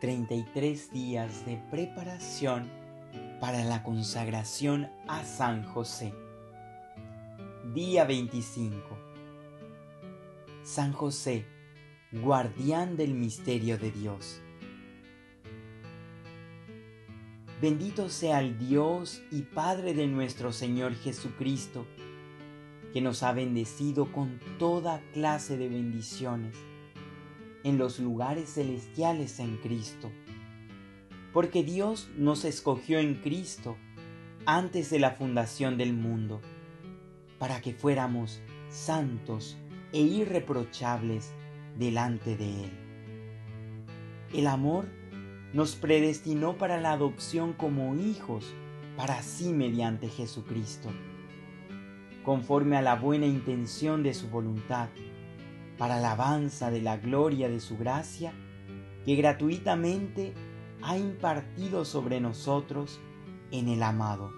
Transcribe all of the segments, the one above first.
33 días de preparación para la consagración a San José. Día 25. San José, guardián del misterio de Dios. Bendito sea el Dios y Padre de nuestro Señor Jesucristo, que nos ha bendecido con toda clase de bendiciones en los lugares celestiales en Cristo. Porque Dios nos escogió en Cristo antes de la fundación del mundo, para que fuéramos santos e irreprochables delante de Él. El amor nos predestinó para la adopción como hijos, para sí mediante Jesucristo, conforme a la buena intención de su voluntad para alabanza de la gloria de su gracia, que gratuitamente ha impartido sobre nosotros en el amado.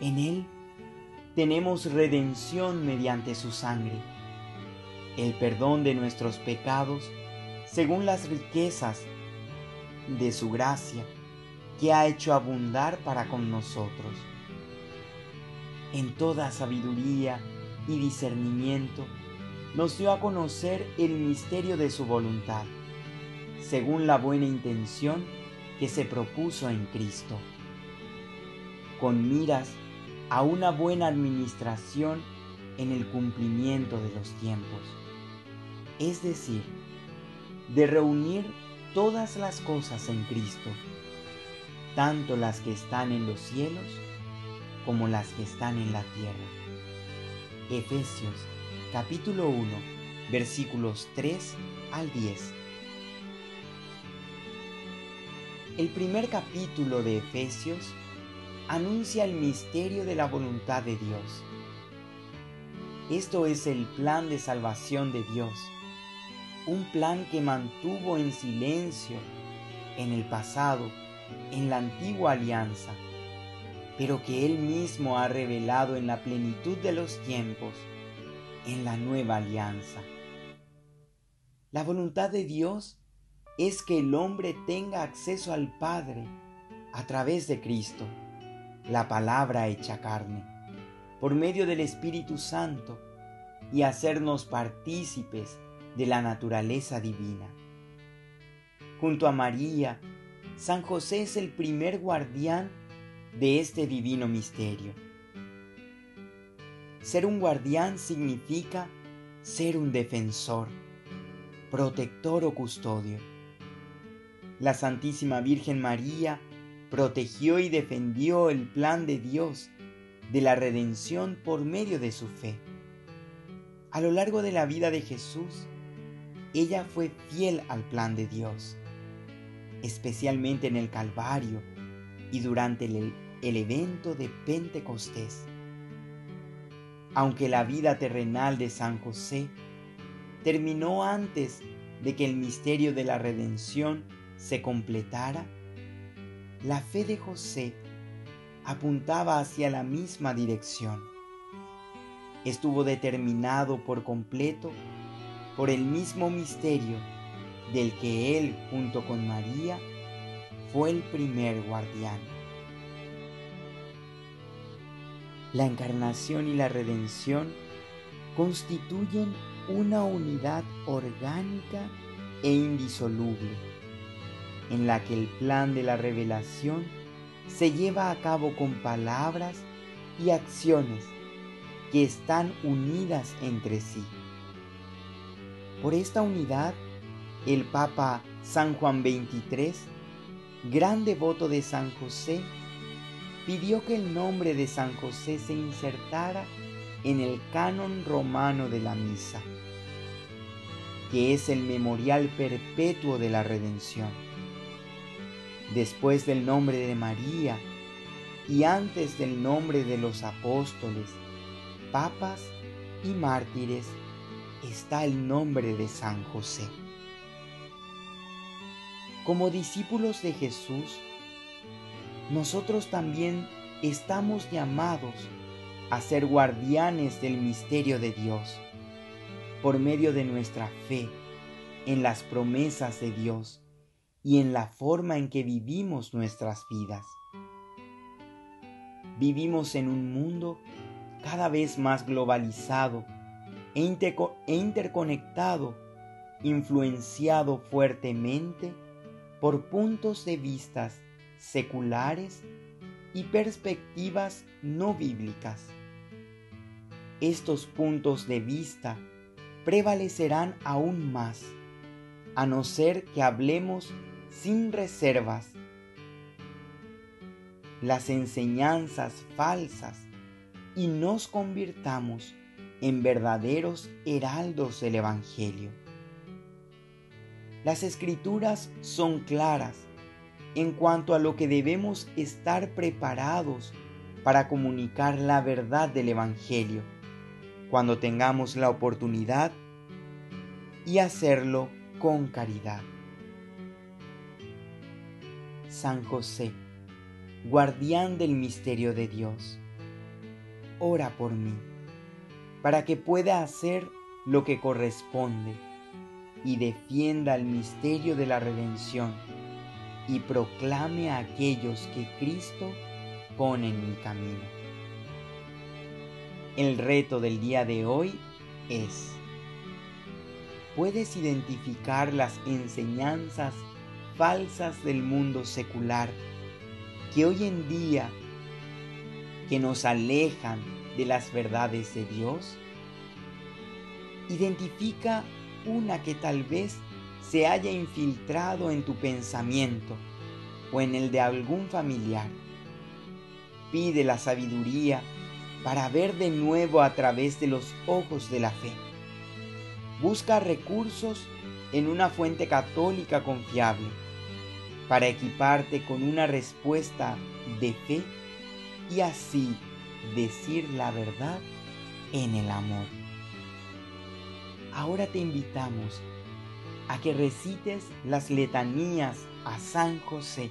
En Él tenemos redención mediante su sangre, el perdón de nuestros pecados según las riquezas de su gracia que ha hecho abundar para con nosotros. En toda sabiduría y discernimiento, nos dio a conocer el misterio de su voluntad, según la buena intención que se propuso en Cristo, con miras a una buena administración en el cumplimiento de los tiempos, es decir, de reunir todas las cosas en Cristo, tanto las que están en los cielos como las que están en la tierra. Efesios capítulo 1, versículos 3 al 10. El primer capítulo de Efesios anuncia el misterio de la voluntad de Dios. Esto es el plan de salvación de Dios, un plan que mantuvo en silencio en el pasado, en la antigua alianza, pero que Él mismo ha revelado en la plenitud de los tiempos en la nueva alianza. La voluntad de Dios es que el hombre tenga acceso al Padre a través de Cristo, la palabra hecha carne, por medio del Espíritu Santo y hacernos partícipes de la naturaleza divina. Junto a María, San José es el primer guardián de este divino misterio. Ser un guardián significa ser un defensor, protector o custodio. La Santísima Virgen María protegió y defendió el plan de Dios de la redención por medio de su fe. A lo largo de la vida de Jesús, ella fue fiel al plan de Dios, especialmente en el Calvario y durante el, el evento de Pentecostés aunque la vida terrenal de San José terminó antes de que el misterio de la redención se completara, la fe de José apuntaba hacia la misma dirección. Estuvo determinado por completo por el mismo misterio del que él junto con María fue el primer guardián. La encarnación y la redención constituyen una unidad orgánica e indisoluble, en la que el plan de la revelación se lleva a cabo con palabras y acciones que están unidas entre sí. Por esta unidad, el Papa San Juan XXIII, gran devoto de San José, pidió que el nombre de San José se insertara en el canon romano de la misa, que es el memorial perpetuo de la redención. Después del nombre de María y antes del nombre de los apóstoles, papas y mártires, está el nombre de San José. Como discípulos de Jesús, nosotros también estamos llamados a ser guardianes del misterio de Dios por medio de nuestra fe en las promesas de Dios y en la forma en que vivimos nuestras vidas. Vivimos en un mundo cada vez más globalizado e, e interconectado, influenciado fuertemente por puntos de vista seculares y perspectivas no bíblicas. Estos puntos de vista prevalecerán aún más, a no ser que hablemos sin reservas. Las enseñanzas falsas y nos convirtamos en verdaderos heraldos del Evangelio. Las escrituras son claras en cuanto a lo que debemos estar preparados para comunicar la verdad del Evangelio cuando tengamos la oportunidad y hacerlo con caridad. San José, guardián del misterio de Dios, ora por mí, para que pueda hacer lo que corresponde y defienda el misterio de la redención y proclame a aquellos que Cristo pone en mi camino. El reto del día de hoy es, ¿puedes identificar las enseñanzas falsas del mundo secular que hoy en día que nos alejan de las verdades de Dios? Identifica una que tal vez se haya infiltrado en tu pensamiento o en el de algún familiar. Pide la sabiduría para ver de nuevo a través de los ojos de la fe. Busca recursos en una fuente católica confiable para equiparte con una respuesta de fe y así decir la verdad en el amor. Ahora te invitamos a que recites las letanías a San José,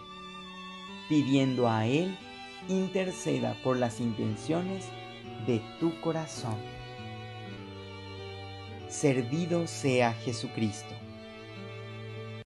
pidiendo a Él interceda por las intenciones de tu corazón. Servido sea Jesucristo.